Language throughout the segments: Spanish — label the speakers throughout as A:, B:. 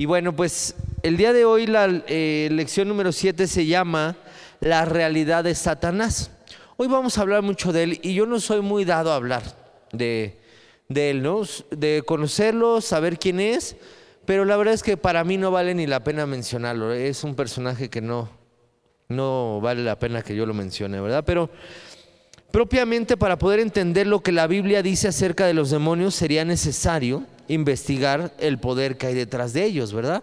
A: Y bueno, pues el día de hoy la eh, lección número 7 se llama La realidad de Satanás. Hoy vamos a hablar mucho de él y yo no soy muy dado a hablar de, de él, ¿no? De conocerlo, saber quién es, pero la verdad es que para mí no vale ni la pena mencionarlo. Es un personaje que no, no vale la pena que yo lo mencione, ¿verdad? Pero propiamente para poder entender lo que la Biblia dice acerca de los demonios sería necesario investigar el poder que hay detrás de ellos, ¿verdad?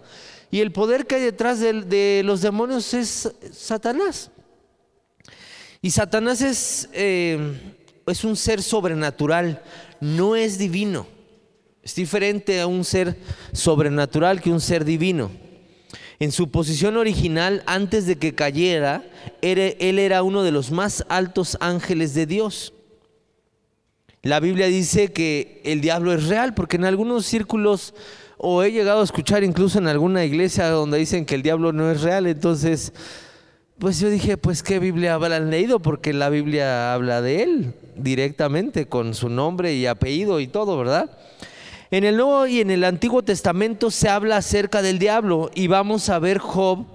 A: Y el poder que hay detrás de, los demonios es Satanás. Y Satanás es, eh, es un ser sobrenatural, no es divino. Es diferente a un ser sobrenatural que un ser divino. En su posición original, antes de que cayera, él era uno de los más altos ángeles de Dios. La Biblia dice que el diablo es real, porque en algunos círculos, o he llegado a escuchar incluso en alguna iglesia donde dicen que el diablo no es real, entonces, pues yo dije, pues qué Biblia habrán leído, porque la Biblia habla de él directamente, con su nombre y apellido y todo, ¿verdad? En el Nuevo y en el Antiguo Testamento se habla acerca del diablo y vamos a ver Job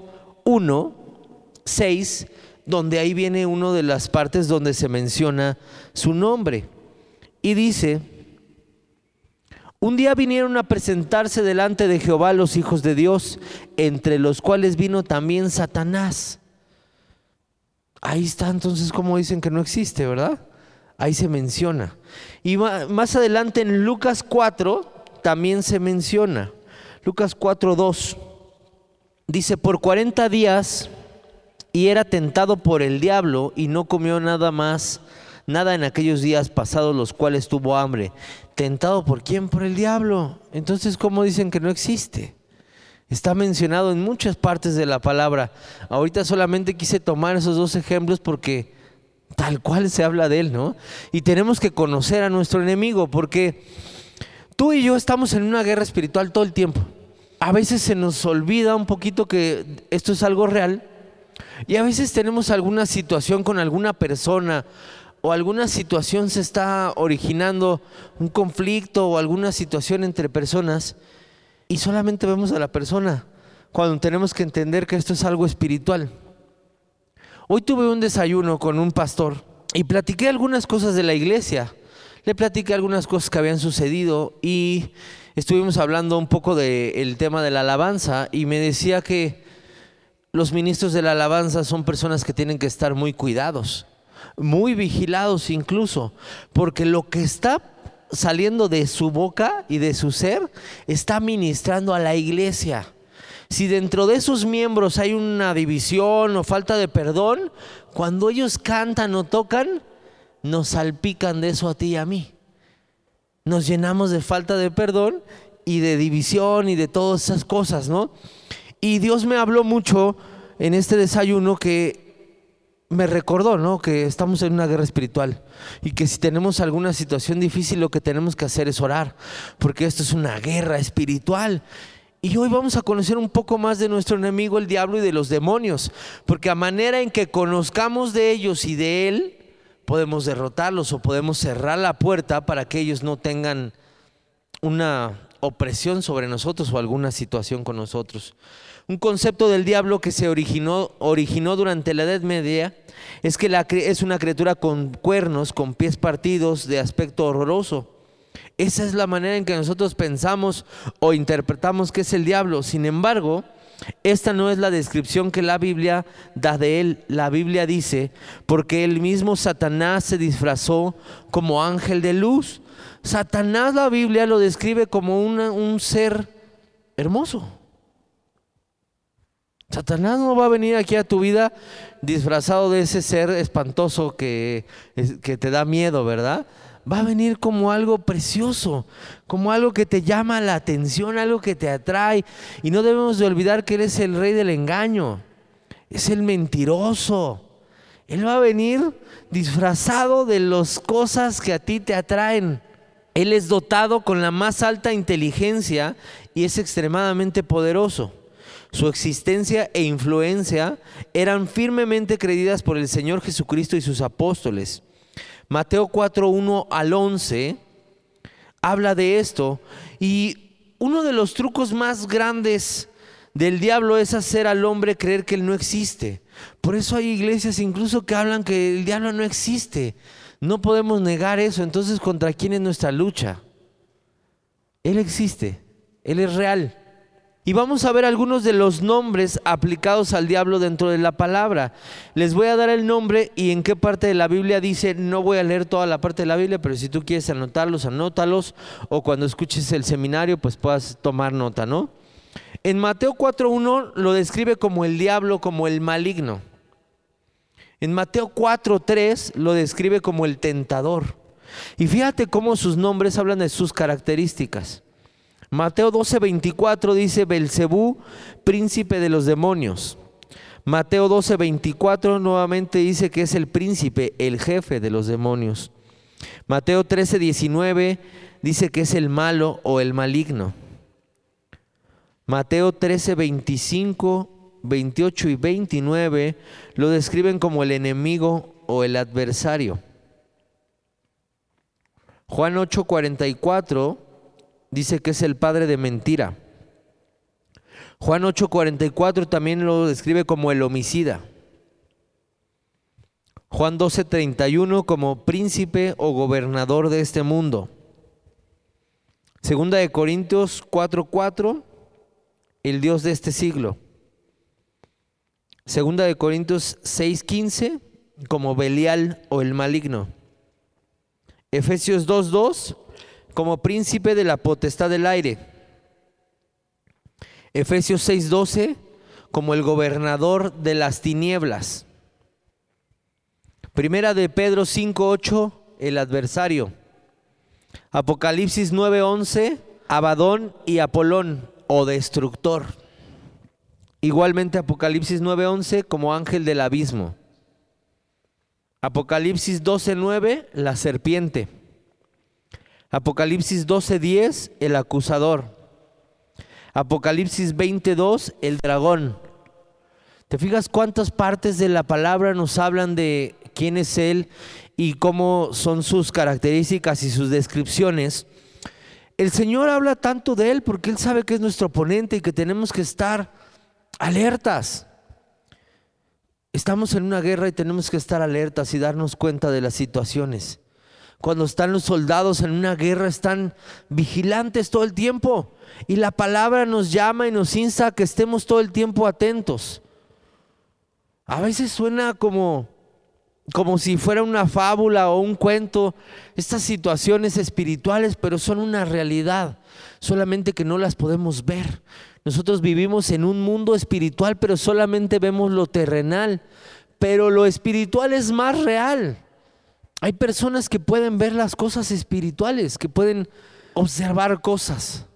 A: 1, 6, donde ahí viene una de las partes donde se menciona su nombre. Y dice, un día vinieron a presentarse delante de Jehová los hijos de Dios, entre los cuales vino también Satanás. Ahí está entonces como dicen que no existe, ¿verdad? Ahí se menciona. Y más adelante en Lucas 4 también se menciona. Lucas 4, 2. Dice, por 40 días y era tentado por el diablo y no comió nada más nada en aquellos días pasados los cuales tuvo hambre. ¿Tentado por quién? Por el diablo. Entonces, ¿cómo dicen que no existe? Está mencionado en muchas partes de la palabra. Ahorita solamente quise tomar esos dos ejemplos porque tal cual se habla de él, ¿no? Y tenemos que conocer a nuestro enemigo porque tú y yo estamos en una guerra espiritual todo el tiempo. A veces se nos olvida un poquito que esto es algo real y a veces tenemos alguna situación con alguna persona o alguna situación se está originando, un conflicto o alguna situación entre personas, y solamente vemos a la persona cuando tenemos que entender que esto es algo espiritual. Hoy tuve un desayuno con un pastor y platiqué algunas cosas de la iglesia. Le platiqué algunas cosas que habían sucedido y estuvimos hablando un poco del tema de la alabanza y me decía que los ministros de la alabanza son personas que tienen que estar muy cuidados muy vigilados incluso, porque lo que está saliendo de su boca y de su ser está ministrando a la iglesia. Si dentro de esos miembros hay una división o falta de perdón, cuando ellos cantan o tocan, nos salpican de eso a ti y a mí. Nos llenamos de falta de perdón y de división y de todas esas cosas, ¿no? Y Dios me habló mucho en este desayuno que me recordó, ¿no? Que estamos en una guerra espiritual y que si tenemos alguna situación difícil lo que tenemos que hacer es orar, porque esto es una guerra espiritual. Y hoy vamos a conocer un poco más de nuestro enemigo, el diablo, y de los demonios, porque a manera en que conozcamos de ellos y de él, podemos derrotarlos o podemos cerrar la puerta para que ellos no tengan una opresión sobre nosotros o alguna situación con nosotros. Un concepto del diablo que se originó, durante la Edad Media es que es una criatura con cuernos, con pies partidos, de aspecto horroroso. Esa es la manera en que nosotros pensamos o interpretamos que es el diablo. Sin embargo, esta no es la descripción que la Biblia da de él. La Biblia dice, porque el mismo Satanás se disfrazó como ángel de luz. Satanás la Biblia lo describe como un ser hermoso. Satanás no va a venir aquí a tu vida disfrazado de ese ser espantoso que, que te da miedo, ¿verdad? Va a venir como algo precioso, como algo que te llama la atención, algo que te atrae. Y no debemos de olvidar que Él es el rey del engaño, es el mentiroso. Él va a venir disfrazado de las cosas que a ti te atraen. Él es dotado con la más alta inteligencia y es extremadamente poderoso. Su existencia e influencia eran firmemente creídas por el Señor Jesucristo y sus apóstoles. Mateo 4, 1 al 11 habla de esto y uno de los trucos más grandes del diablo es hacer al hombre creer que él no existe. Por eso hay iglesias incluso que hablan que el diablo no existe. No podemos negar eso. Entonces, ¿contra quién es nuestra lucha? Él existe. Él es real. Y vamos a ver algunos de los nombres aplicados al diablo dentro de la palabra. Les voy a dar el nombre y en qué parte de la Biblia dice, no voy a leer toda la parte de la Biblia, pero si tú quieres anotarlos, anótalos, o cuando escuches el seminario, pues puedas tomar nota, ¿no? En Mateo 4.1 lo describe como el diablo, como el maligno. En Mateo 4.3 lo describe como el tentador. Y fíjate cómo sus nombres hablan de sus características. Mateo 12.24 dice Belcebú, príncipe de los demonios. Mateo 12.24 nuevamente dice que es el príncipe, el jefe de los demonios. Mateo 13.19 dice que es el malo o el maligno. Mateo 13, 25, 28 y 29 lo describen como el enemigo o el adversario. Juan 8, 44 dice que es el padre de mentira. Juan 8, 44 también lo describe como el homicida. Juan 12, 31 como príncipe o gobernador de este mundo. Segunda de Corintios 4, 4 el Dios de este siglo. Segunda de Corintios 6:15 como Belial o el maligno. Efesios 2:2 como príncipe de la potestad del aire. Efesios 6:12 como el gobernador de las tinieblas. Primera de Pedro 5:8 el adversario. Apocalipsis 9:11 Abadón y Apolón o destructor. Igualmente Apocalipsis 9:11 como ángel del abismo. Apocalipsis 12:9 la serpiente. Apocalipsis 12:10 el acusador. Apocalipsis 22 el dragón. ¿Te fijas cuántas partes de la palabra nos hablan de quién es Él y cómo son sus características y sus descripciones? El Señor habla tanto de Él porque Él sabe que es nuestro oponente y que tenemos que estar alertas. Estamos en una guerra y tenemos que estar alertas y darnos cuenta de las situaciones. Cuando están los soldados en una guerra están vigilantes todo el tiempo y la palabra nos llama y nos insta a que estemos todo el tiempo atentos. A veces suena como como si fuera una fábula o un cuento, estas situaciones espirituales, pero son una realidad, solamente que no las podemos ver. Nosotros vivimos en un mundo espiritual, pero solamente vemos lo terrenal, pero lo espiritual es más real. Hay personas que pueden ver las cosas espirituales, que pueden observar cosas.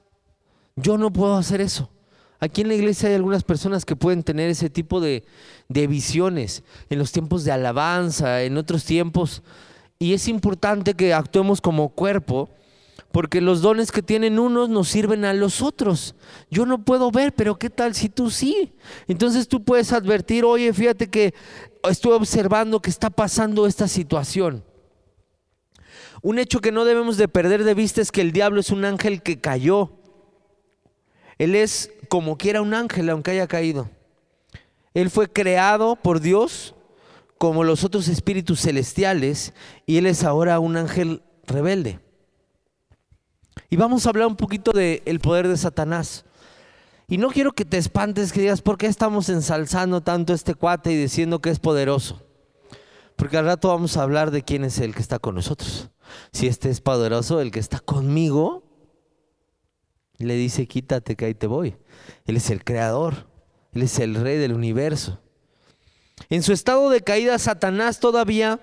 A: Yo no puedo hacer eso. Aquí en la iglesia hay algunas personas que pueden tener ese tipo de, visiones en los tiempos de alabanza, en otros tiempos. Y es importante que actuemos como cuerpo, porque los dones que tienen unos nos sirven a los otros. Yo no puedo ver, pero ¿qué tal si tú sí? Entonces tú puedes advertir, oye, fíjate que estoy observando que está pasando esta situación. Un hecho que no debemos de perder de vista es que el diablo es un ángel que cayó. Él es como quiera un ángel, aunque haya caído. Él fue creado por Dios como los otros espíritus celestiales y Él es ahora un ángel rebelde. Y vamos a hablar un poquito del poder de Satanás. Y no quiero que te espantes, que digas, ¿por qué estamos ensalzando tanto a este cuate y diciendo que es poderoso? Porque al rato vamos a hablar de quién es el que está con nosotros. Si este es poderoso, el que está conmigo, le dice, quítate que ahí te voy. Él es el creador, Él es el rey del universo. En su estado de caída, Satanás todavía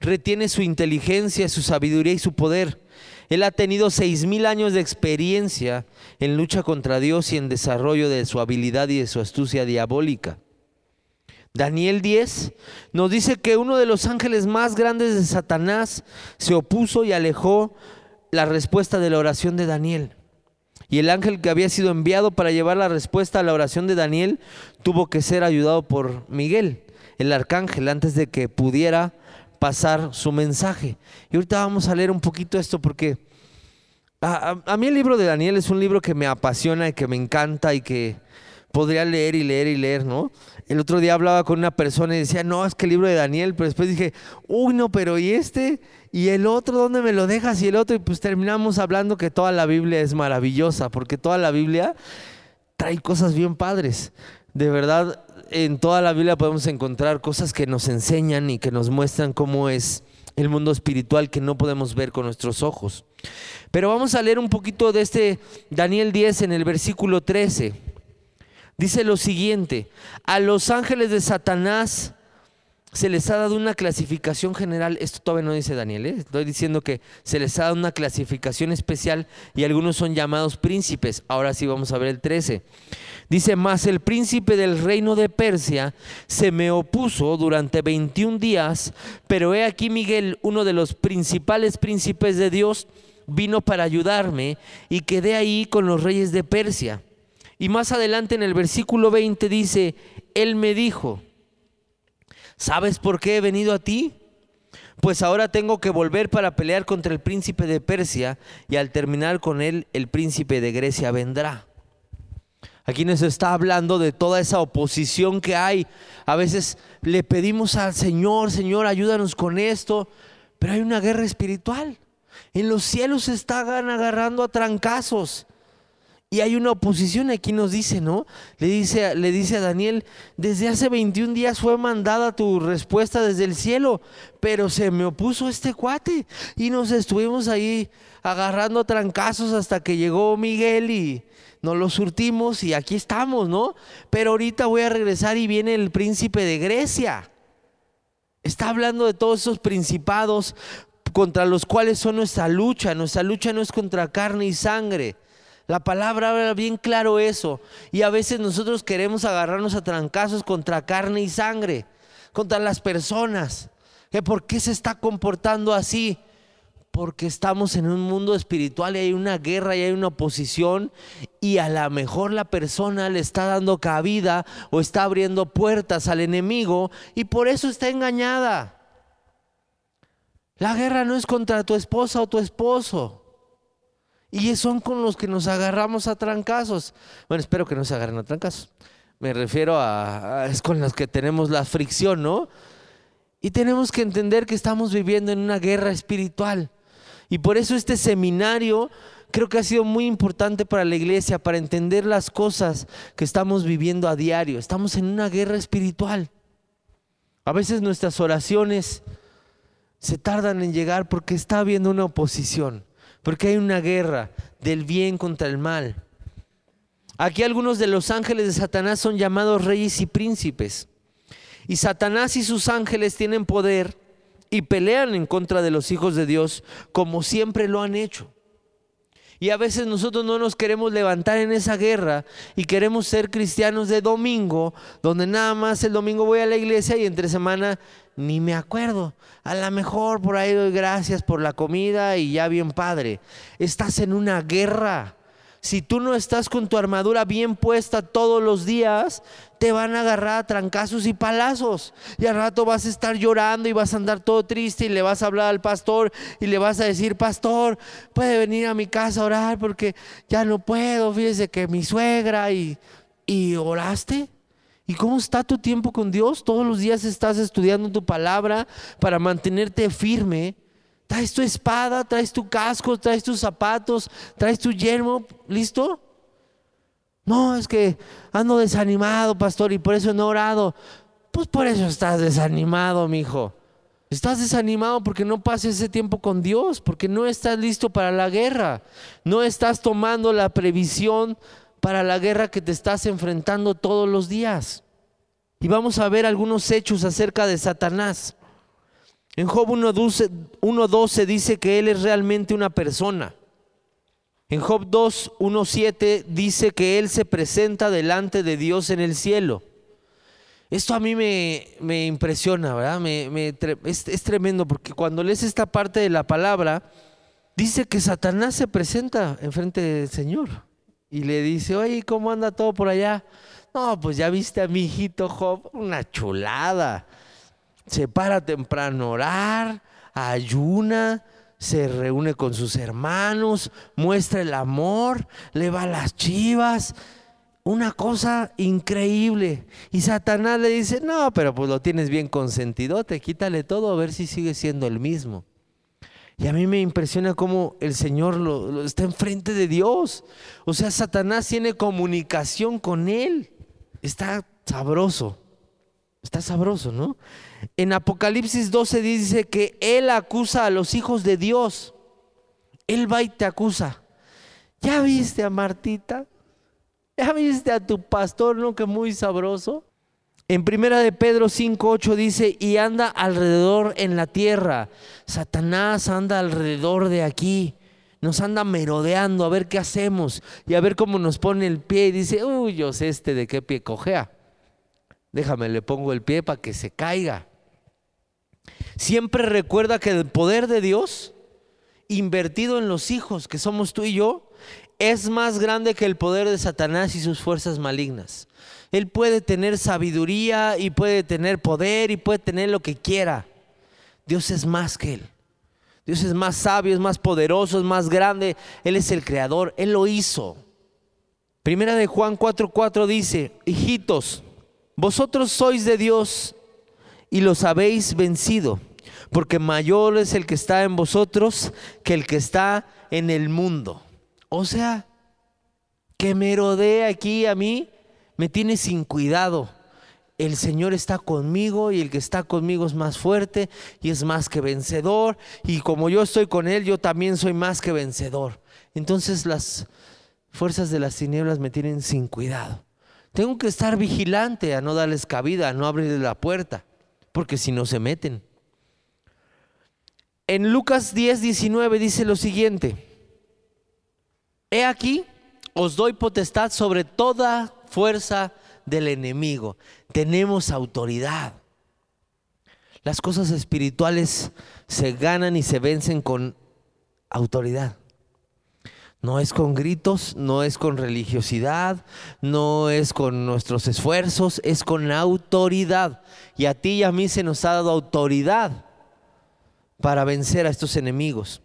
A: retiene su inteligencia, su sabiduría y su poder. Él ha tenido seis mil años de experiencia en lucha contra Dios y en desarrollo de su habilidad y de su astucia diabólica. Daniel 10 nos dice que uno de los ángeles más grandes de Satanás se opuso y alejó la respuesta de la oración de Daniel. Y el ángel que había sido enviado para llevar la respuesta a la oración de Daniel tuvo que ser ayudado por Miguel, el arcángel, antes de que pudiera pasar su mensaje. Y ahorita vamos a leer un poquito esto porque A, mí el libro de Daniel es un libro que me apasiona y que me encanta y que podría leer y leer y leer, ¿no? El otro día hablaba con una persona y decía, no, es que el libro de Daniel, pero después dije, uy, no, pero ¿y este? ¿Y el otro dónde me lo dejas? Y el otro, y pues terminamos hablando que toda la Biblia es maravillosa, porque toda la Biblia trae cosas bien padres. De verdad, en toda la Biblia podemos encontrar cosas que nos enseñan y que nos muestran cómo es el mundo espiritual que no podemos ver con nuestros ojos. Pero vamos a leer un poquito de este Daniel 10 en el versículo 13. Dice lo siguiente, a los ángeles de Satanás se les ha dado una clasificación general, esto todavía no dice Daniel, ¿eh? estoy diciendo que se les ha dado una clasificación especial y algunos son llamados príncipes. Ahora sí vamos a ver el 13. Dice, más el príncipe del reino de Persia se me opuso durante 21 días, pero he aquí Miguel, uno de los principales príncipes de Dios, vino para ayudarme y quedé ahí con los reyes de Persia. Y más adelante en el versículo 20 dice, él me dijo, ¿sabes por qué he venido a ti? Pues ahora tengo que volver para pelear contra el príncipe de Persia y al terminar con él el príncipe de Grecia vendrá. Aquí nos está hablando de toda esa oposición que hay. A veces le pedimos al Señor, Señor, ayúdanos con esto, pero hay una guerra espiritual. En los cielos se están agarrando a trancazos. Y hay una oposición, aquí nos dice, ¿no? Le dice, le dice a Daniel, desde hace 21 días fue mandada tu respuesta desde el cielo, pero se me opuso este cuate. Y nos estuvimos ahí agarrando trancazos hasta que llegó Miguel y, nos lo surtimos y aquí estamos, ¿no? Pero ahorita voy a regresar y viene el príncipe de Grecia. Está hablando de todos esos principados contra los cuales son nuestra lucha. Nuestra lucha no es contra carne y sangre. La palabra habla bien claro eso. Y a veces nosotros queremos agarrarnos a trancazos contra carne y sangre, contra las personas. ¿Que ¿Por qué se está comportando así? porque estamos en un mundo espiritual y hay una guerra y hay una oposición y a lo mejor la persona le está dando cabida o está abriendo puertas al enemigo y por eso está engañada. La guerra no es contra tu esposa o tu esposo. Y son con los que nos agarramos a trancazos. Bueno, espero que no se agarren a trancazos. Me refiero a, a es con los que tenemos la fricción, ¿no? Y tenemos que entender que estamos viviendo en una guerra espiritual. Y por eso este seminario creo que ha sido muy importante para la iglesia, para entender las cosas que estamos viviendo a diario. Estamos en una guerra espiritual. A veces nuestras oraciones se tardan en llegar porque está habiendo una oposición, porque hay una guerra del bien contra el mal. Aquí algunos de los ángeles de Satanás son llamados reyes y príncipes. Y Satanás y sus ángeles tienen poder y pelean en contra de los hijos de Dios como siempre lo han hecho. Y a veces nosotros no nos queremos levantar en esa guerra y queremos ser cristianos de domingo, donde nada más el domingo voy a la iglesia y entre semana ni me acuerdo. A lo mejor por ahí doy gracias por la comida y ya bien padre. Estás en una guerra. Si tú no estás con tu armadura bien puesta todos los días, te van a agarrar a trancazos y palazos. Y al rato vas a estar llorando y vas a andar todo triste y le vas a hablar al pastor y le vas a decir, pastor, puede venir a mi casa a orar porque ya no puedo, fíjese que mi suegra y, y oraste. ¿Y cómo está tu tiempo con Dios? Todos los días estás estudiando tu palabra para mantenerte firme Traes tu espada, traes tu casco, traes tus zapatos, traes tu yermo, ¿listo? No, es que ando desanimado, pastor, y por eso no he orado. Pues por eso estás desanimado, mi hijo. Estás desanimado porque no pases ese tiempo con Dios, porque no estás listo para la guerra. No estás tomando la previsión para la guerra que te estás enfrentando todos los días. Y vamos a ver algunos hechos acerca de Satanás. En Job 1.12 dice que Él es realmente una persona. En Job 2.1.7 dice que Él se presenta delante de Dios en el cielo. Esto a mí me, impresiona, ¿verdad? es, es, tremendo porque cuando lees esta parte de la palabra, dice que Satanás se presenta enfrente del Señor y le dice, oye, ¿cómo anda todo por allá? No, pues ya viste a mi hijito Job, una chulada se para temprano a orar, ayuna, se reúne con sus hermanos, muestra el amor, le va las chivas. Una cosa increíble. Y Satanás le dice, no, pero pues lo tienes bien consentido, te quítale todo a ver si sigue siendo el mismo. Y a mí me impresiona cómo el Señor lo, está enfrente de Dios. O sea, Satanás tiene comunicación con Él. Está sabroso. Está sabroso, ¿no? En Apocalipsis 12 dice que Él acusa a los hijos de Dios. Él va y te acusa. ¿Ya viste a Martita? ¿Ya viste a tu pastor, no? Que muy sabroso. En primera de Pedro 5:8 dice, "Y anda alrededor en la tierra. Satanás anda alrededor de aquí. Nos anda merodeando a ver qué hacemos y a ver cómo nos pone el pie y dice, "Uy, yo sé este de qué pie cojea. Déjame le pongo el pie para que se caiga." Siempre recuerda que el poder de Dios invertido en los hijos que somos tú y yo es más grande que el poder de Satanás y sus fuerzas malignas. Él puede tener sabiduría y puede tener poder y puede tener lo que quiera. Dios es más que Él. Dios es más sabio, es más poderoso, es más grande. Él es el creador, Él lo hizo. Primera de Juan 4:4 dice, hijitos, vosotros sois de Dios y los habéis vencido, porque mayor es el que está en vosotros que el que está en el mundo. O sea, que me rodea aquí a mí, me tiene sin cuidado. El Señor está conmigo y el que está conmigo es más fuerte y es más que vencedor. Y como yo estoy con Él, yo también soy más que vencedor. Entonces las fuerzas de las tinieblas me tienen sin cuidado. Tengo que estar vigilante a no darles cabida, a no abrirles la puerta, porque si no se meten. En Lucas 10, 19 dice lo siguiente. He aquí, os doy potestad sobre toda fuerza del enemigo. Tenemos autoridad. Las cosas espirituales se ganan y se vencen con autoridad. No es con gritos, no es con religiosidad, no es con nuestros esfuerzos, es con autoridad. Y a ti y a mí se nos ha dado autoridad para vencer a estos enemigos.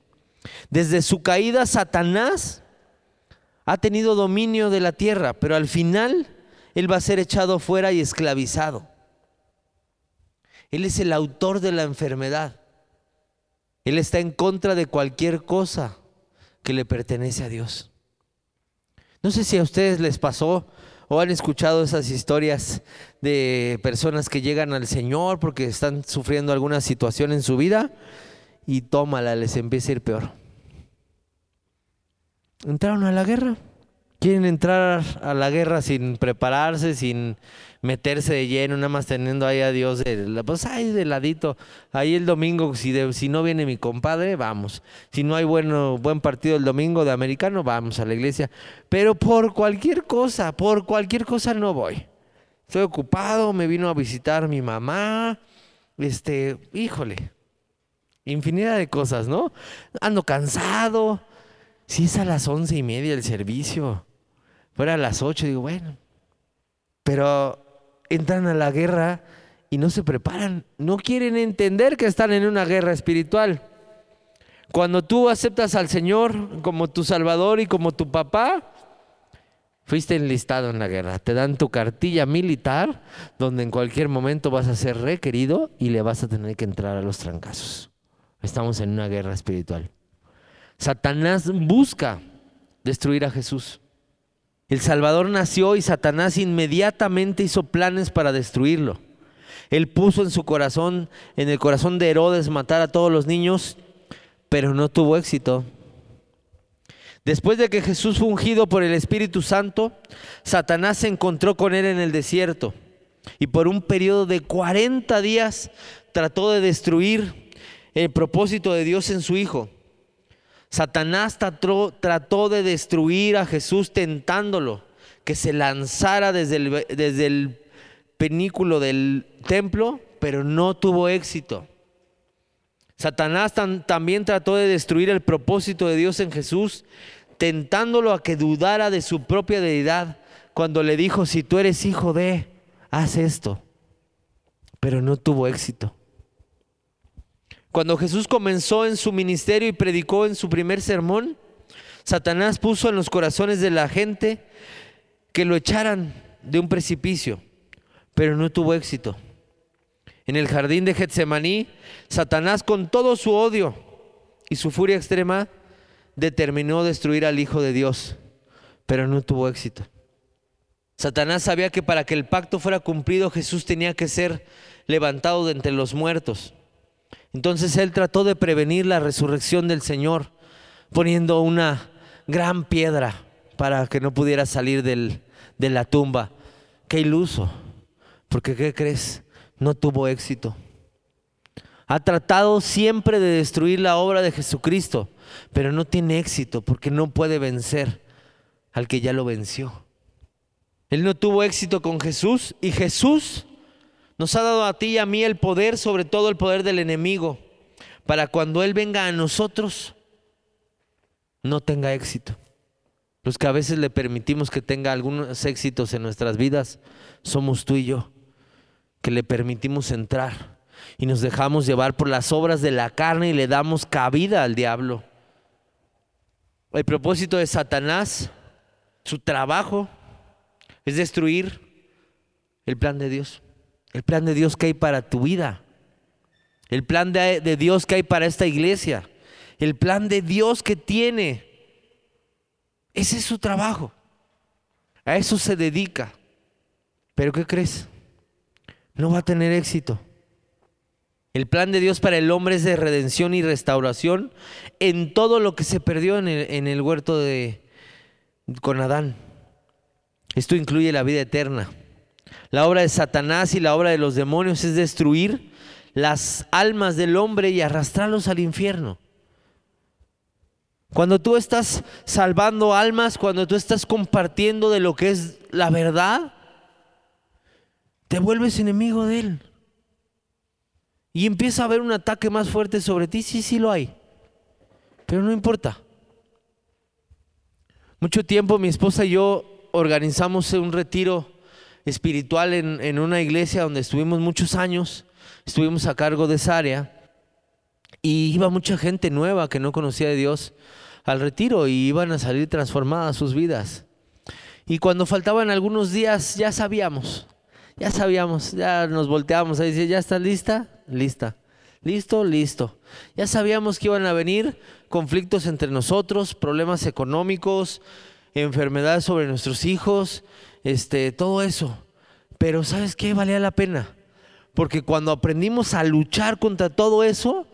A: Desde su caída, Satanás ha tenido dominio de la tierra, pero al final Él va a ser echado fuera y esclavizado. Él es el autor de la enfermedad. Él está en contra de cualquier cosa que le pertenece a Dios. No sé si a ustedes les pasó o han escuchado esas historias de personas que llegan al Señor porque están sufriendo alguna situación en su vida y tómala, les empieza a ir peor entraron a la guerra. Quieren entrar a la guerra sin prepararse, sin meterse de lleno, nada más teniendo ahí a Dios, de, pues ahí de ladito. Ahí el domingo, si, si no viene mi compadre, vamos. Si no hay bueno, buen partido el domingo de americano, vamos a la iglesia. Pero por cualquier cosa, por cualquier cosa no voy. Estoy ocupado, me vino a visitar mi mamá. Este, híjole, infinidad de cosas, ¿no? Ando cansado si es a las once y media el servicio, fuera a las ocho, digo, bueno. Pero entran a la guerra y no se preparan. No quieren entender que están en una guerra espiritual. Cuando tú aceptas al Señor como tu Salvador y como tu papá, fuiste enlistado en la guerra. Te dan tu cartilla militar donde en cualquier momento vas a ser requerido y le vas a tener que entrar a los trancazos. Estamos en una guerra espiritual. Satanás busca destruir a Jesús. El Salvador nació y Satanás inmediatamente hizo planes para destruirlo. Él puso en su corazón, en el corazón de Herodes, matar a todos los niños, pero no tuvo éxito. Después de que Jesús fue ungido por el Espíritu Santo, Satanás se encontró con él en el desierto y por un periodo de 40 días trató de destruir el propósito de Dios en su Hijo. Satanás trató, de destruir a Jesús tentándolo, que se lanzara desde el, penículo del templo, pero no tuvo éxito. Satanás también trató de destruir el propósito de Dios en Jesús, tentándolo a que dudara de su propia deidad, cuando le dijo, si tú eres hijo de, haz esto. Pero no tuvo éxito. Cuando Jesús comenzó en su ministerio y predicó en su primer sermón, Satanás puso en los corazones de la gente que lo echaran de un precipicio, pero no tuvo éxito. En el jardín de Getsemaní, Satanás con todo su odio y su furia extrema determinó destruir al Hijo de Dios, pero no tuvo éxito. Satanás sabía que para que el pacto fuera cumplido Jesús tenía que ser levantado de entre los muertos. Entonces él trató de prevenir la resurrección del Señor, poniendo una gran piedra para que no pudiera salir de la tumba. Qué iluso, porque ¿qué crees? No tuvo éxito. Ha tratado siempre de destruir la obra de Jesucristo, pero no tiene éxito porque no puede vencer al que ya lo venció. Él no tuvo éxito con Jesús y Jesús nos ha dado a ti y a mí el poder sobre todo el poder del enemigo, para cuando Él venga a nosotros, no tenga éxito. Los que a veces le permitimos que tenga algunos éxitos en nuestras vidas, somos tú y yo, que le permitimos entrar y nos dejamos llevar por las obras de la carne y le damos cabida al diablo. El propósito de Satanás, su trabajo, es destruir el plan de Dios el plan de Dios que hay para tu vida, el plan de, Dios que hay para esta iglesia, el plan de Dios que tiene. Ese es su trabajo. A eso se dedica. Pero ¿qué crees? No va a tener éxito. El plan de Dios para el hombre es de redención y restauración en todo lo que se perdió en el, en el huerto de con Adán. Esto incluye la vida eterna. La obra de Satanás y la obra de los demonios es destruir las almas del hombre y arrastrarlos al infierno. Cuando tú estás salvando almas, cuando tú estás compartiendo de lo que es la verdad, te vuelves enemigo de él. Y empieza a haber un ataque más fuerte sobre ti. Sí, sí lo hay. Pero no importa. Mucho tiempo mi esposa y yo organizamos un retiro espiritual en, una iglesia donde estuvimos muchos años, estuvimos a cargo de esa área y iba mucha gente nueva que no conocía de Dios al retiro y iban a salir transformadas sus vidas. Y cuando faltaban algunos días ya sabíamos, ya sabíamos, ya nos volteábamos a decir, ¿ya está lista? Lista. ¿Listo? Listo. Ya sabíamos que iban a venir conflictos entre nosotros, problemas económicos, enfermedades sobre nuestros hijos, este, todo eso. Pero ¿sabes qué? Valía la pena. Porque cuando aprendimos a luchar contra todo eso,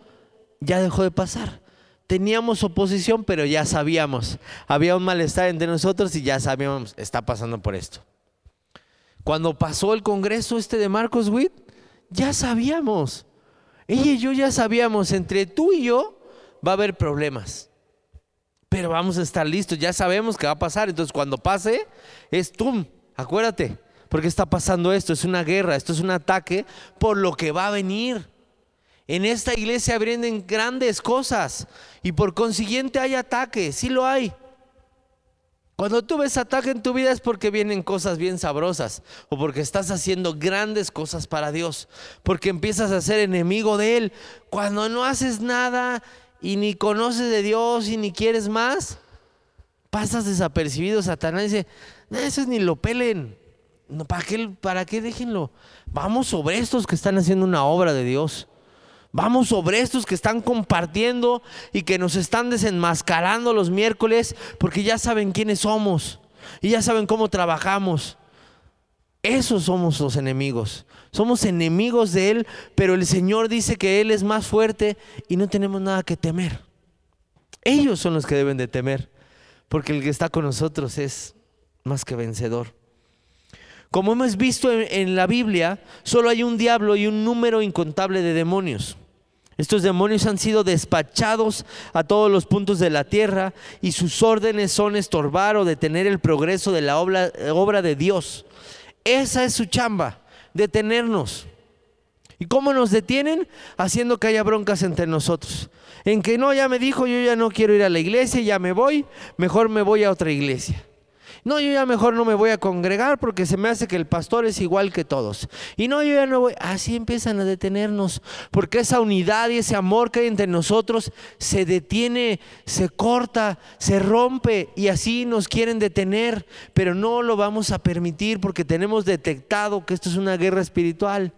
A: ya dejó de pasar. Teníamos oposición, pero ya sabíamos. Había un malestar entre nosotros y ya sabíamos, está pasando por esto. Cuando pasó el congreso este de Marcos Witt, ya sabíamos. Ella y yo ya sabíamos, entre tú y yo va a haber problemas. Pero vamos a estar listos, ya sabemos que va a pasar. Entonces cuando pase, es tú, Acuérdate, porque está pasando esto, es una guerra, esto es un ataque por lo que va a venir. En esta iglesia vienen grandes cosas y por consiguiente hay ataque, sí lo hay. Cuando tú ves ataque en tu vida es porque vienen cosas bien sabrosas o porque estás haciendo grandes cosas para Dios, porque empiezas a ser enemigo de Él. Cuando no haces nada y ni conoces de Dios y ni quieres más, pasas desapercibido. Satanás dice, no, eso ni lo pelen. No, ¿para, qué, ¿Para qué déjenlo? Vamos sobre estos que están haciendo una obra de Dios. Vamos sobre estos que están compartiendo y que nos están desenmascarando los miércoles porque ya saben quiénes somos y ya saben cómo trabajamos. Esos somos los enemigos. Somos enemigos de Él, pero el Señor dice que Él es más fuerte y no tenemos nada que temer. Ellos son los que deben de temer, porque el que está con nosotros es más que vencedor. Como hemos visto en, la Biblia, solo hay un diablo y un número incontable de demonios. Estos demonios han sido despachados a todos los puntos de la tierra y sus órdenes son estorbar o detener el progreso de la obra, obra de Dios. Esa es su chamba, detenernos. ¿Y cómo nos detienen? Haciendo que haya broncas entre nosotros. En que no, ya me dijo, yo ya no quiero ir a la iglesia, ya me voy, mejor me voy a otra iglesia. No, yo ya mejor no me voy a congregar porque se me hace que el pastor es igual que todos. Y no, yo ya no voy. Así empiezan a detenernos porque esa unidad y ese amor que hay entre nosotros se detiene, se corta, se rompe y así nos quieren detener. Pero no lo vamos a permitir porque tenemos detectado que esto es una guerra espiritual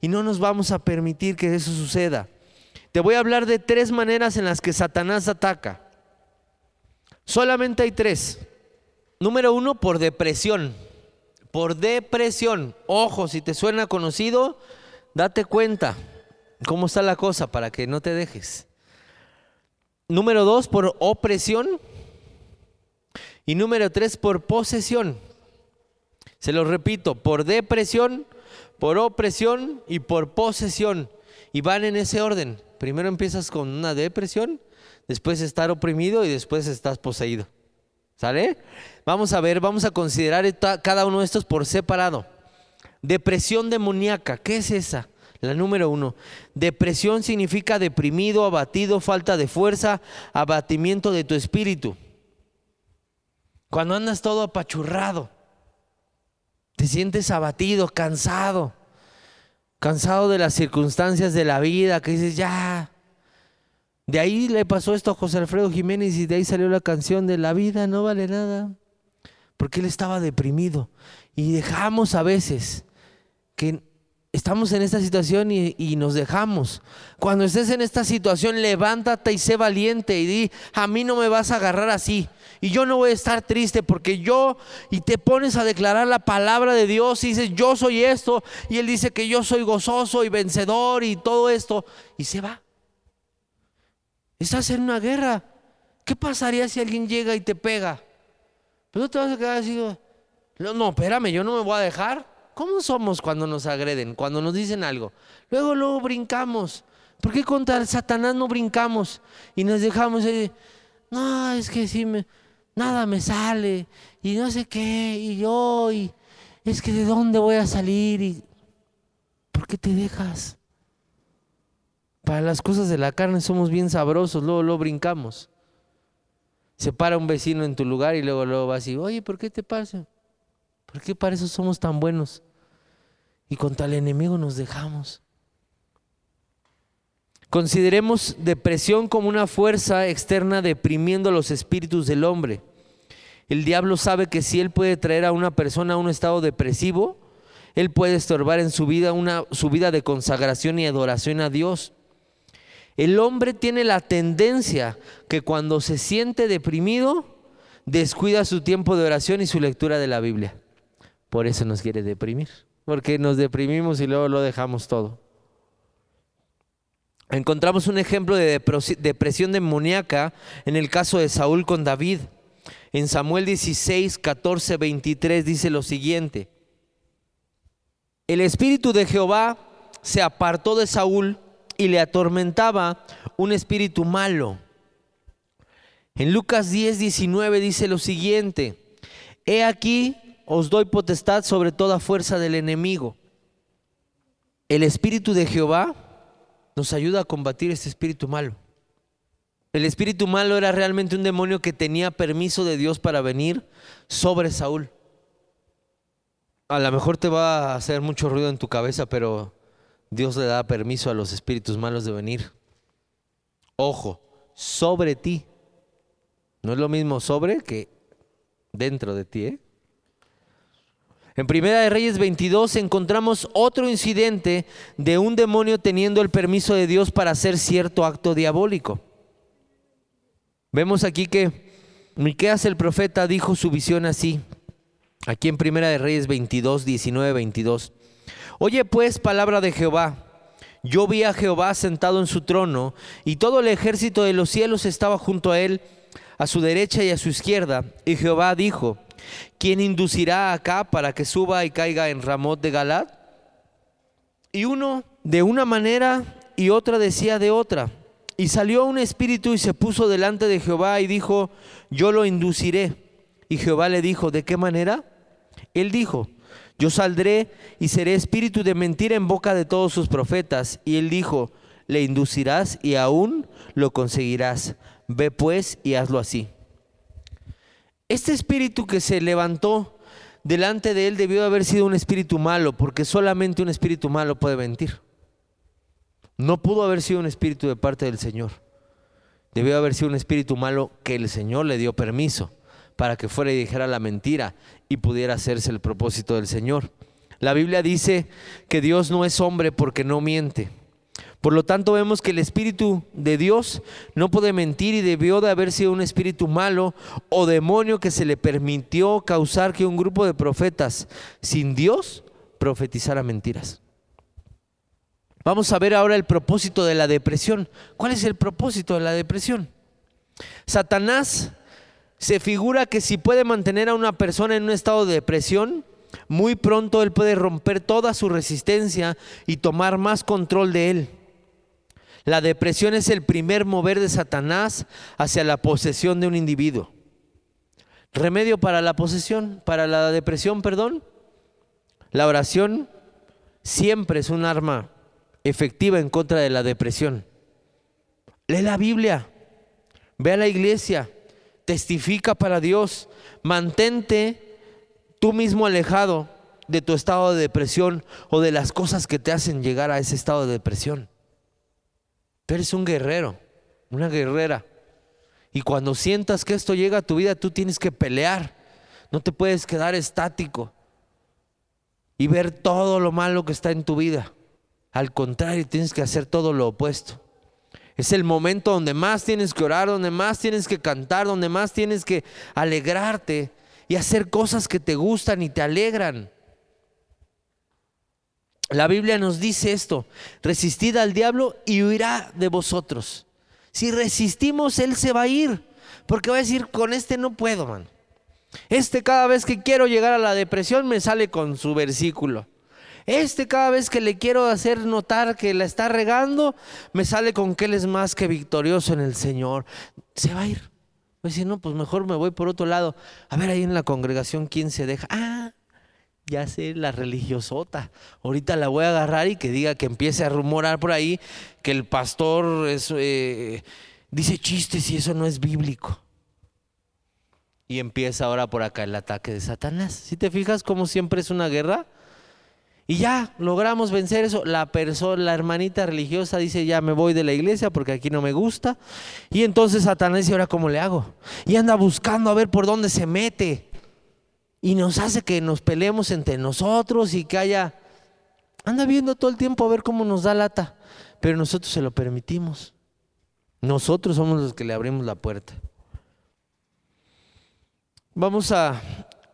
A: y no nos vamos a permitir que eso suceda. Te voy a hablar de tres maneras en las que Satanás ataca. Solamente hay tres. Número uno, por depresión. Por depresión. Ojo, si te suena conocido, date cuenta cómo está la cosa para que no te dejes. Número dos, por opresión. Y número tres, por posesión. Se lo repito, por depresión, por opresión y por posesión. Y van en ese orden. Primero empiezas con una depresión, después estar oprimido y después estás poseído. ¿Sale? Vamos a ver, vamos a considerar cada uno de estos por separado. Depresión demoníaca, ¿qué es esa? La número uno. Depresión significa deprimido, abatido, falta de fuerza, abatimiento de tu espíritu. Cuando andas todo apachurrado, te sientes abatido, cansado, cansado de las circunstancias de la vida, que dices, ya, de ahí le pasó esto a José Alfredo Jiménez y de ahí salió la canción de La vida no vale nada. Porque él estaba deprimido. Y dejamos a veces que estamos en esta situación y, nos dejamos. Cuando estés en esta situación, levántate y sé valiente y di, a mí no me vas a agarrar así. Y yo no voy a estar triste porque yo, y te pones a declarar la palabra de Dios y dices, yo soy esto. Y Él dice que yo soy gozoso y vencedor y todo esto. Y se va. Estás en una guerra. ¿Qué pasaría si alguien llega y te pega? Pero no te vas a quedar así. No, no, espérame, yo no me voy a dejar. ¿Cómo somos cuando nos agreden, cuando nos dicen algo? Luego, luego brincamos. ¿Por qué contra Satanás no brincamos y nos dejamos? no, es que si me, nada me sale y no sé qué y yo y es que de dónde voy a salir y ¿por qué te dejas? Para las cosas de la carne somos bien sabrosos, luego lo brincamos. Se para un vecino en tu lugar y luego, luego vas y, oye, ¿por qué te pasa? ¿Por qué para eso somos tan buenos? Y contra el enemigo nos dejamos. Consideremos depresión como una fuerza externa deprimiendo los espíritus del hombre. El diablo sabe que si él puede traer a una persona a un estado depresivo, él puede estorbar en su vida una su vida de consagración y adoración a Dios. El hombre tiene la tendencia que cuando se siente deprimido, descuida su tiempo de oración y su lectura de la Biblia. Por eso nos quiere deprimir, porque nos deprimimos y luego lo dejamos todo. Encontramos un ejemplo de depresión demoníaca en el caso de Saúl con David. En Samuel 16, 14, 23 dice lo siguiente. El espíritu de Jehová se apartó de Saúl y le atormentaba un espíritu malo. En Lucas 10, 19 dice lo siguiente, he aquí os doy potestad sobre toda fuerza del enemigo. El espíritu de Jehová nos ayuda a combatir este espíritu malo. El espíritu malo era realmente un demonio que tenía permiso de Dios para venir sobre Saúl. A lo mejor te va a hacer mucho ruido en tu cabeza, pero Dios le da permiso a los espíritus malos de venir. Ojo, sobre ti. No es lo mismo sobre que dentro de ti. ¿eh? En Primera de Reyes 22 encontramos otro incidente de un demonio teniendo el permiso de Dios para hacer cierto acto diabólico. Vemos aquí que Miqueas el profeta dijo su visión así. Aquí en Primera de Reyes 22, 19, 22. Oye pues palabra de Jehová. Yo vi a Jehová sentado en su trono y todo el ejército de los cielos estaba junto a él, a su derecha y a su izquierda. Y Jehová dijo, ¿quién inducirá acá para que suba y caiga en Ramot de Galad? Y uno de una manera y otra decía de otra. Y salió un espíritu y se puso delante de Jehová y dijo, yo lo induciré. Y Jehová le dijo, ¿de qué manera? Él dijo, yo saldré y seré espíritu de mentira en boca de todos sus profetas. Y él dijo, le inducirás y aún lo conseguirás. Ve pues y hazlo así. Este espíritu que se levantó delante de él debió haber sido un espíritu malo, porque solamente un espíritu malo puede mentir. No pudo haber sido un espíritu de parte del Señor. Debió haber sido un espíritu malo que el Señor le dio permiso para que fuera y dijera la mentira y pudiera hacerse el propósito del Señor. La Biblia dice que Dios no es hombre porque no miente. Por lo tanto vemos que el Espíritu de Dios no puede mentir y debió de haber sido un espíritu malo o demonio que se le permitió causar que un grupo de profetas sin Dios profetizara mentiras. Vamos a ver ahora el propósito de la depresión. ¿Cuál es el propósito de la depresión? Satanás se figura que si puede mantener a una persona en un estado de depresión, muy pronto él puede romper toda su resistencia y tomar más control de él. La depresión es el primer mover de Satanás hacia la posesión de un individuo. Remedio para la posesión, para la depresión, perdón. La oración siempre es un arma efectiva en contra de la depresión. Lee la Biblia, ve a la iglesia, testifica para Dios, mantente tú mismo alejado de tu estado de depresión o de las cosas que te hacen llegar a ese estado de depresión. Tú eres un guerrero, una guerrera. Y cuando sientas que esto llega a tu vida, tú tienes que pelear. No te puedes quedar estático y ver todo lo malo que está en tu vida. Al contrario, tienes que hacer todo lo opuesto. Es el momento donde más tienes que orar, donde más tienes que cantar, donde más tienes que alegrarte y hacer cosas que te gustan y te alegran. La Biblia nos dice esto, resistid al diablo y huirá de vosotros. Si resistimos, él se va a ir, porque va a decir, con este no puedo, man. Este cada vez que quiero llegar a la depresión me sale con su versículo. Este cada vez que le quiero hacer notar que la está regando, me sale con que él es más que victorioso en el Señor. Se va a ir. Pues si no, pues mejor me voy por otro lado. A ver ahí en la congregación quién se deja. Ah, ya sé, la religiosota. Ahorita la voy a agarrar y que diga que empiece a rumorar por ahí que el pastor eh, dice chistes y eso no es bíblico. Y empieza ahora por acá el ataque de Satanás. Si te fijas como siempre es una guerra. Y ya logramos vencer eso. La persona, la hermanita religiosa dice, ya me voy de la iglesia porque aquí no me gusta. Y entonces Satanás dice, ahora cómo le hago. Y anda buscando a ver por dónde se mete y nos hace que nos peleemos entre nosotros y que haya... Anda viendo todo el tiempo a ver cómo nos da lata, pero nosotros se lo permitimos. Nosotros somos los que le abrimos la puerta. Vamos a,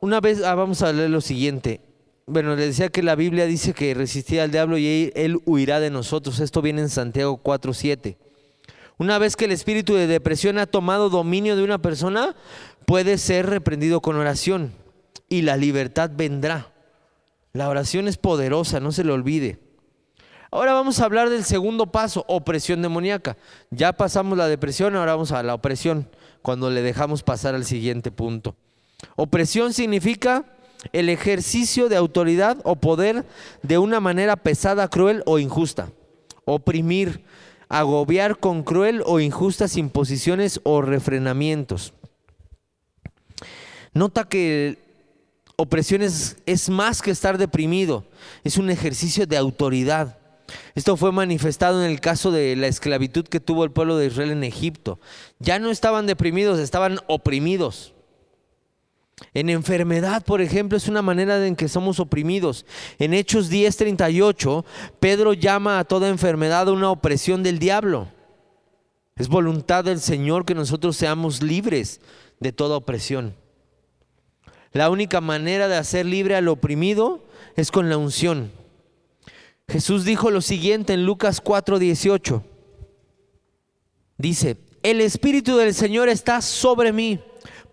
A: una vez, ah, vamos a leer lo siguiente. Bueno, le decía que la Biblia dice que resistía al diablo y él huirá de nosotros. Esto viene en Santiago 4.7. Una vez que el espíritu de depresión ha tomado dominio de una persona, puede ser reprendido con oración y la libertad vendrá. La oración es poderosa, no se le olvide. Ahora vamos a hablar del segundo paso, opresión demoníaca. Ya pasamos la depresión, ahora vamos a la opresión, cuando le dejamos pasar al siguiente punto. Opresión significa el ejercicio de autoridad o poder de una manera pesada, cruel o injusta. Oprimir, agobiar con cruel o injustas imposiciones o refrenamientos. Nota que opresión es, más que estar deprimido, es un ejercicio de autoridad. Esto fue manifestado en el caso de la esclavitud que tuvo el pueblo de Israel en Egipto. Ya no estaban deprimidos, estaban oprimidos. En enfermedad, por ejemplo, es una manera en que somos oprimidos. En Hechos 10:38, Pedro llama a toda enfermedad una opresión del diablo. Es voluntad del Señor que nosotros seamos libres de toda opresión. La única manera de hacer libre al oprimido es con la unción. Jesús dijo lo siguiente en Lucas 4:18. Dice, el Espíritu del Señor está sobre mí,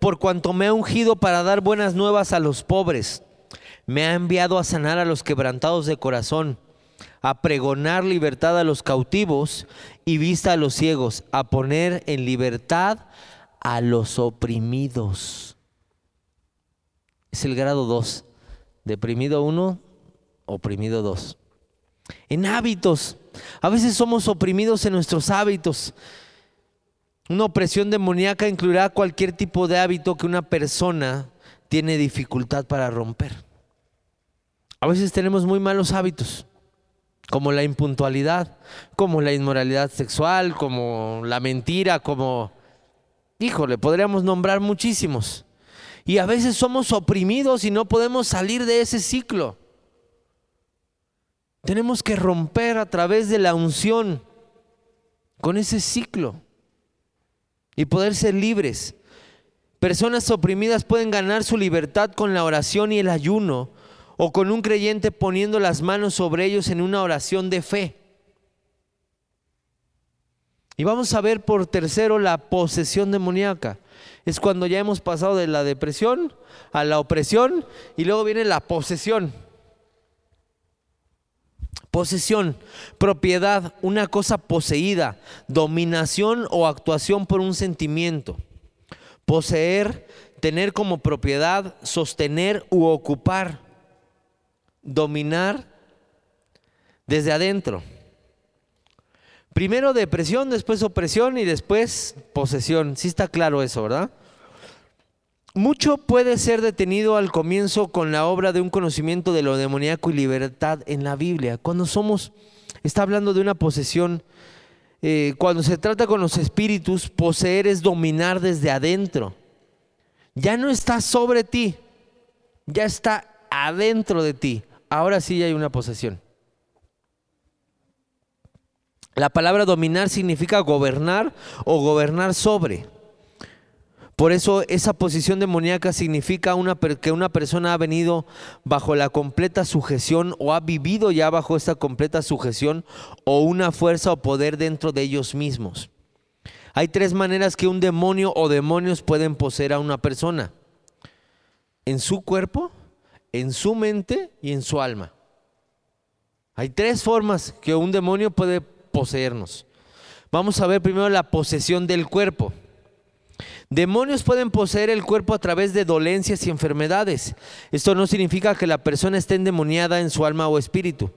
A: por cuanto me ha ungido para dar buenas nuevas a los pobres. Me ha enviado a sanar a los quebrantados de corazón, a pregonar libertad a los cautivos y vista a los ciegos, a poner en libertad a los oprimidos es el grado 2. Deprimido 1, oprimido 2. En hábitos. A veces somos oprimidos en nuestros hábitos. Una opresión demoníaca incluirá cualquier tipo de hábito que una persona tiene dificultad para romper. A veces tenemos muy malos hábitos, como la impuntualidad, como la inmoralidad sexual, como la mentira, como, híjole, podríamos nombrar muchísimos. Y a veces somos oprimidos y no podemos salir de ese ciclo. Tenemos que romper a través de la unción con ese ciclo y poder ser libres. Personas oprimidas pueden ganar su libertad con la oración y el ayuno o con un creyente poniendo las manos sobre ellos en una oración de fe. Y vamos a ver por tercero la posesión demoníaca. Es cuando ya hemos pasado de la depresión a la opresión y luego viene la posesión. Posesión, propiedad, una cosa poseída, dominación o actuación por un sentimiento. Poseer, tener como propiedad, sostener u ocupar. Dominar desde adentro. Primero depresión, después opresión y después posesión. Sí está claro eso, ¿verdad? Mucho puede ser detenido al comienzo con la obra de un conocimiento de lo demoníaco y libertad en la Biblia. Cuando somos, está hablando de una posesión, eh, cuando se trata con los espíritus, poseer es dominar desde adentro. Ya no está sobre ti, ya está adentro de ti. Ahora sí hay una posesión. La palabra dominar significa gobernar o gobernar sobre. Por eso esa posición demoníaca significa una, que una persona ha venido bajo la completa sujeción o ha vivido ya bajo esta completa sujeción o una fuerza o poder dentro de ellos mismos. Hay tres maneras que un demonio o demonios pueden poseer a una persona. En su cuerpo, en su mente y en su alma. Hay tres formas que un demonio puede poseernos. Vamos a ver primero la posesión del cuerpo. Demonios pueden poseer el cuerpo a través de dolencias y enfermedades. Esto no significa que la persona esté endemoniada en su alma o espíritu.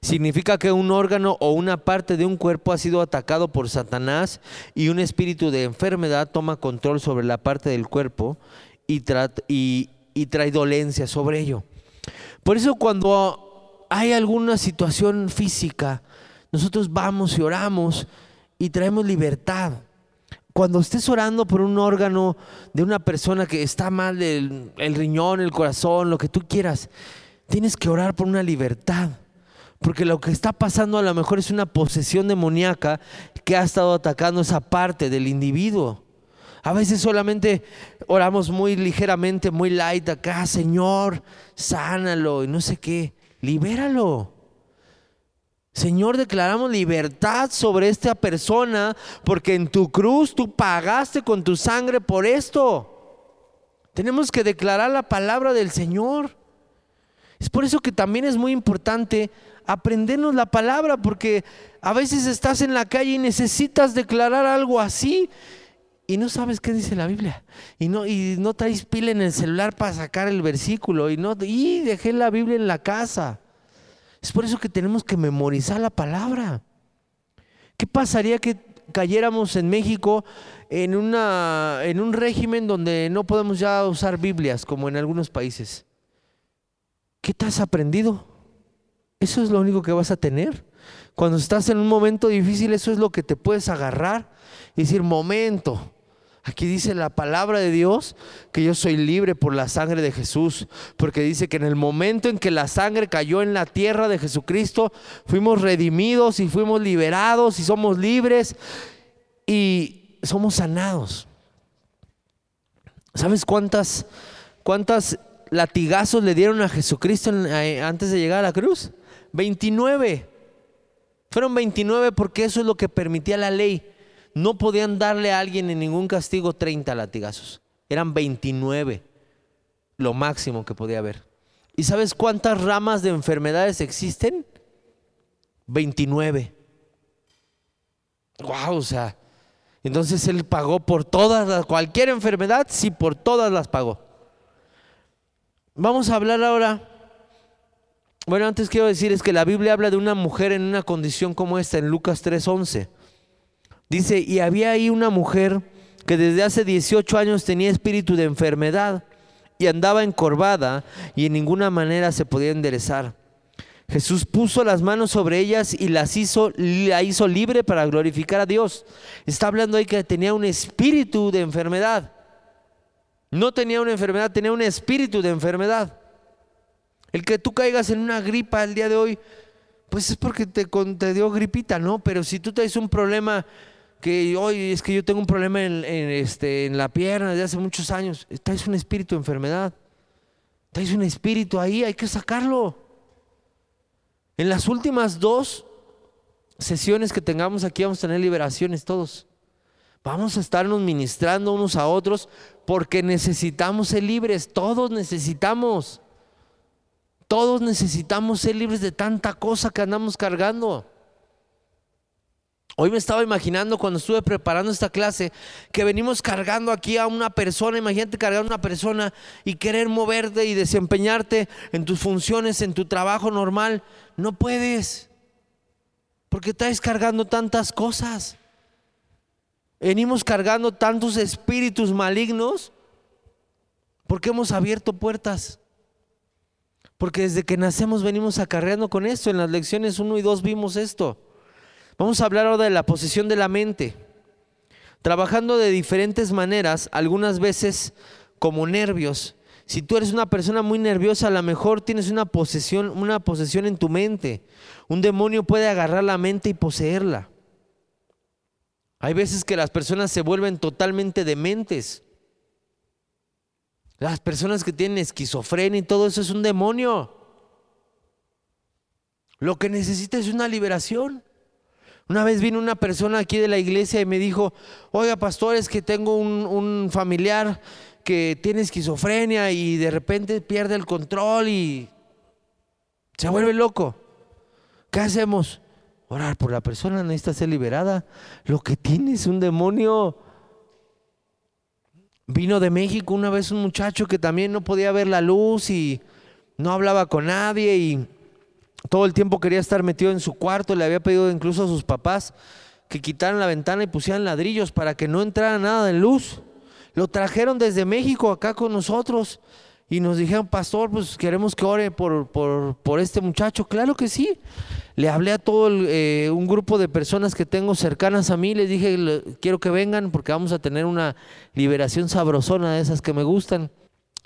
A: Significa que un órgano o una parte de un cuerpo ha sido atacado por Satanás y un espíritu de enfermedad toma control sobre la parte del cuerpo y, trae dolencia sobre ello. Por eso cuando hay alguna situación física, nosotros vamos y oramos y traemos libertad cuando estés orando por un órgano de una persona que está mal, el, riñón, el corazón, lo que tú quieras, tienes que orar por una libertad. Porque lo que está pasando a lo mejor es una posesión demoníaca que ha estado atacando esa parte del individuo. A veces solamente oramos muy ligeramente, muy light acá, Señor, sánalo y no sé qué, libéralo. Señor, declaramos libertad sobre esta persona porque en tu cruz tú pagaste con tu sangre por esto. Tenemos que declarar la palabra del Señor. Es por eso que también es muy importante aprendernos la palabra porque a veces estás en la calle y necesitas declarar algo así y no sabes qué dice la Biblia y no y no traes pila en el celular para sacar el versículo y no y dejé la Biblia en la casa. Es por eso que tenemos que memorizar la palabra. ¿Qué pasaría que cayéramos en México en, en un régimen donde no podemos ya usar Biblias como en algunos países? ¿Qué te has aprendido? Eso es lo único que vas a tener. Cuando estás en un momento difícil, eso es lo que te puedes agarrar y decir, momento, Aquí dice la palabra de Dios que yo soy libre por la sangre de Jesús, porque dice que en el momento en que la sangre cayó en la tierra de Jesucristo, fuimos redimidos y fuimos liberados y somos libres y somos sanados. ¿Sabes cuántas cuántas latigazos le dieron a Jesucristo antes de llegar a la cruz? 29. Fueron 29 porque eso es lo que permitía la ley no podían darle a alguien en ningún castigo 30 latigazos. Eran 29, lo máximo que podía haber. ¿Y sabes cuántas ramas de enfermedades existen? 29. Wow, o sea, entonces él pagó por todas las, cualquier enfermedad, sí, por todas las pagó. Vamos a hablar ahora. Bueno, antes quiero decir es que la Biblia habla de una mujer en una condición como esta en Lucas 3:11. Dice, y había ahí una mujer que desde hace 18 años tenía espíritu de enfermedad y andaba encorvada y en ninguna manera se podía enderezar. Jesús puso las manos sobre ellas y las hizo, la hizo libre para glorificar a Dios. Está hablando ahí que tenía un espíritu de enfermedad. No tenía una enfermedad, tenía un espíritu de enfermedad. El que tú caigas en una gripa el día de hoy, pues es porque te, te dio gripita, ¿no? Pero si tú traes un problema que hoy es que yo tengo un problema en, este, en la pierna desde hace muchos años, traes un espíritu de enfermedad. Traes un espíritu ahí, hay que sacarlo. En las últimas dos sesiones que tengamos aquí vamos a tener liberaciones todos. Vamos a estarnos ministrando unos a otros porque necesitamos ser libres, todos necesitamos. Todos necesitamos ser libres de tanta cosa que andamos cargando. Hoy me estaba imaginando cuando estuve preparando esta clase que venimos cargando aquí a una persona, imagínate cargar a una persona y querer moverte y desempeñarte en tus funciones, en tu trabajo normal. No puedes, porque estás cargando tantas cosas. Venimos cargando tantos espíritus malignos porque hemos abierto puertas. Porque desde que nacemos venimos acarreando con esto. En las lecciones 1 y 2 vimos esto. Vamos a hablar ahora de la posesión de la mente. Trabajando de diferentes maneras, algunas veces como nervios. Si tú eres una persona muy nerviosa, a lo mejor tienes una posesión, una posesión en tu mente. Un demonio puede agarrar la mente y poseerla. Hay veces que las personas se vuelven totalmente dementes. Las personas que tienen esquizofrenia y todo eso es un demonio. Lo que necesita es una liberación. Una vez vino una persona aquí de la iglesia y me dijo, oiga pastor, es que tengo un, familiar que tiene esquizofrenia y de repente pierde el control y se vuelve loco. ¿Qué hacemos? Orar por la persona, necesita ser liberada. Lo que tiene es un demonio. Vino de México una vez un muchacho que también no podía ver la luz y no hablaba con nadie y todo el tiempo quería estar metido en su cuarto, le había pedido incluso a sus papás que quitaran la ventana y pusieran ladrillos para que no entrara nada de luz. Lo trajeron desde México acá con nosotros y nos dijeron, pastor, pues queremos que ore por, por, este muchacho. Claro que sí. Le hablé a todo eh, un grupo de personas que tengo cercanas a mí, les dije, quiero que vengan porque vamos a tener una liberación sabrosona de esas que me gustan.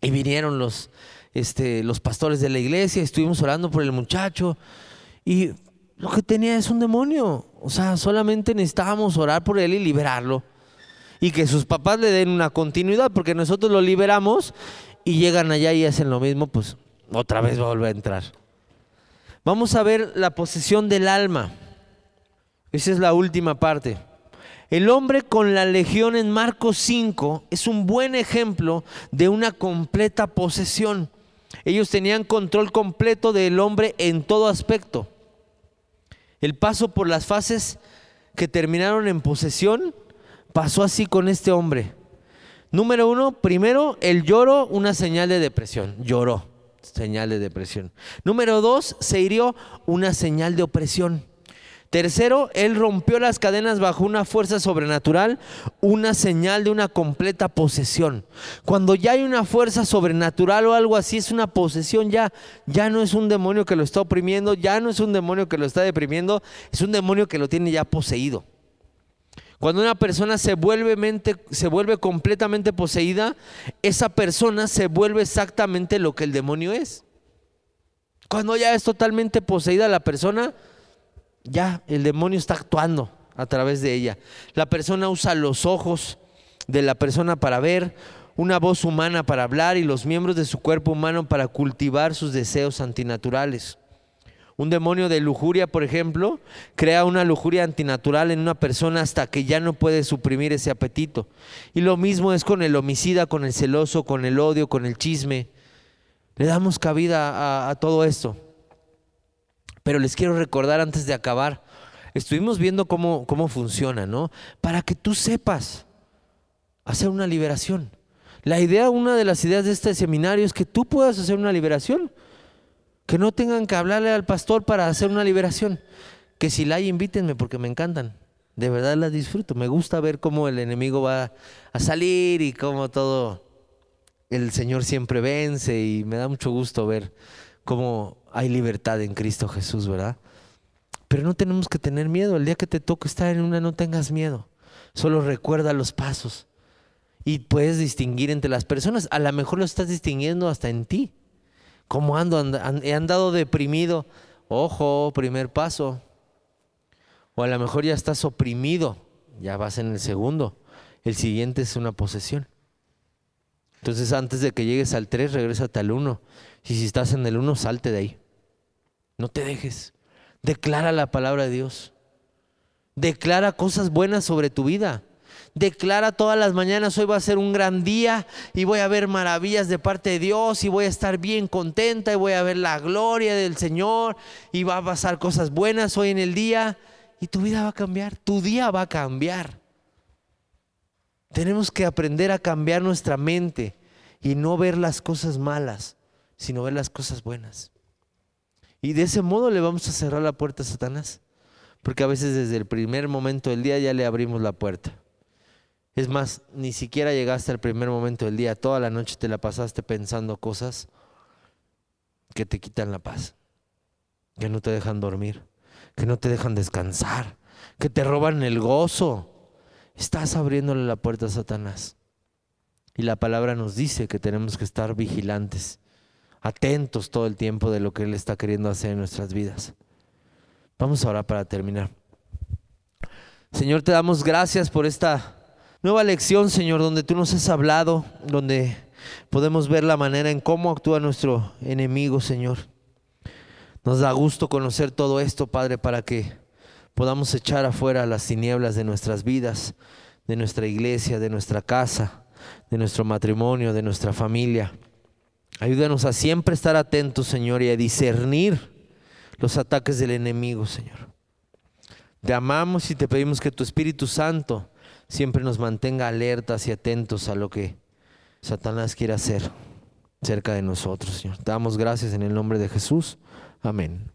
A: Y vinieron los, este, los pastores de la iglesia, estuvimos orando por el muchacho y lo que tenía es un demonio. O sea, solamente necesitábamos orar por él y liberarlo. Y que sus papás le den una continuidad, porque nosotros lo liberamos y llegan allá y hacen lo mismo, pues otra vez va a volver a entrar. Vamos a ver la posesión del alma. Esa es la última parte. El hombre con la legión en Marcos 5 es un buen ejemplo de una completa posesión. Ellos tenían control completo del hombre en todo aspecto. El paso por las fases que terminaron en posesión pasó así con este hombre. Número uno, primero, el lloro, una señal de depresión. Lloró, señal de depresión. Número dos, se hirió, una señal de opresión. Tercero, Él rompió las cadenas bajo una fuerza sobrenatural, una señal de una completa posesión. Cuando ya hay una fuerza sobrenatural o algo así, es una posesión ya. Ya no es un demonio que lo está oprimiendo, ya no es un demonio que lo está deprimiendo, es un demonio que lo tiene ya poseído. Cuando una persona se vuelve, mente, se vuelve completamente poseída, esa persona se vuelve exactamente lo que el demonio es. Cuando ya es totalmente poseída la persona, ya el demonio está actuando a través de ella. La persona usa los ojos de la persona para ver, una voz humana para hablar y los miembros de su cuerpo humano para cultivar sus deseos antinaturales. Un demonio de lujuria, por ejemplo, crea una lujuria antinatural en una persona hasta que ya no puede suprimir ese apetito. Y lo mismo es con el homicida, con el celoso, con el odio, con el chisme. Le damos cabida a, todo esto. Pero les quiero recordar antes de acabar, estuvimos viendo cómo, cómo funciona, ¿no? Para que tú sepas hacer una liberación. La idea, una de las ideas de este seminario es que tú puedas hacer una liberación. Que no tengan que hablarle al pastor para hacer una liberación. Que si la hay, invítenme porque me encantan. De verdad la disfruto. Me gusta ver cómo el enemigo va a salir y cómo todo el Señor siempre vence y me da mucho gusto ver cómo hay libertad en Cristo Jesús, ¿verdad? Pero no tenemos que tener miedo. El día que te toque estar en una, no tengas miedo. Solo recuerda los pasos. Y puedes distinguir entre las personas. A lo mejor lo estás distinguiendo hasta en ti. ¿Cómo ando? He andado deprimido. Ojo, primer paso. O a lo mejor ya estás oprimido. Ya vas en el segundo. El siguiente es una posesión. Entonces antes de que llegues al 3, regrésate al 1. Y si estás en el 1, salte de ahí. No te dejes. Declara la palabra de Dios. Declara cosas buenas sobre tu vida. Declara todas las mañanas, hoy va a ser un gran día y voy a ver maravillas de parte de Dios y voy a estar bien contenta y voy a ver la gloria del Señor y va a pasar cosas buenas hoy en el día y tu vida va a cambiar, tu día va a cambiar. Tenemos que aprender a cambiar nuestra mente y no ver las cosas malas, sino ver las cosas buenas. Y de ese modo le vamos a cerrar la puerta a Satanás. Porque a veces desde el primer momento del día ya le abrimos la puerta. Es más, ni siquiera llegaste al primer momento del día, toda la noche te la pasaste pensando cosas que te quitan la paz, que no te dejan dormir, que no te dejan descansar, que te roban el gozo. Estás abriéndole la puerta a Satanás. Y la palabra nos dice que tenemos que estar vigilantes, atentos todo el tiempo de lo que Él está queriendo hacer en nuestras vidas. Vamos ahora para terminar. Señor, te damos gracias por esta nueva lección, Señor, donde tú nos has hablado, donde podemos ver la manera en cómo actúa nuestro enemigo, Señor. Nos da gusto conocer todo esto, Padre, para que podamos echar afuera las tinieblas de nuestras vidas, de nuestra iglesia, de nuestra casa, de nuestro matrimonio, de nuestra familia. Ayúdanos a siempre estar atentos, Señor, y a discernir los ataques del enemigo, Señor. Te amamos y te pedimos que tu Espíritu Santo siempre nos mantenga alertas y atentos a lo que Satanás quiere hacer cerca de nosotros, Señor. Te damos gracias en el nombre de Jesús. Amén.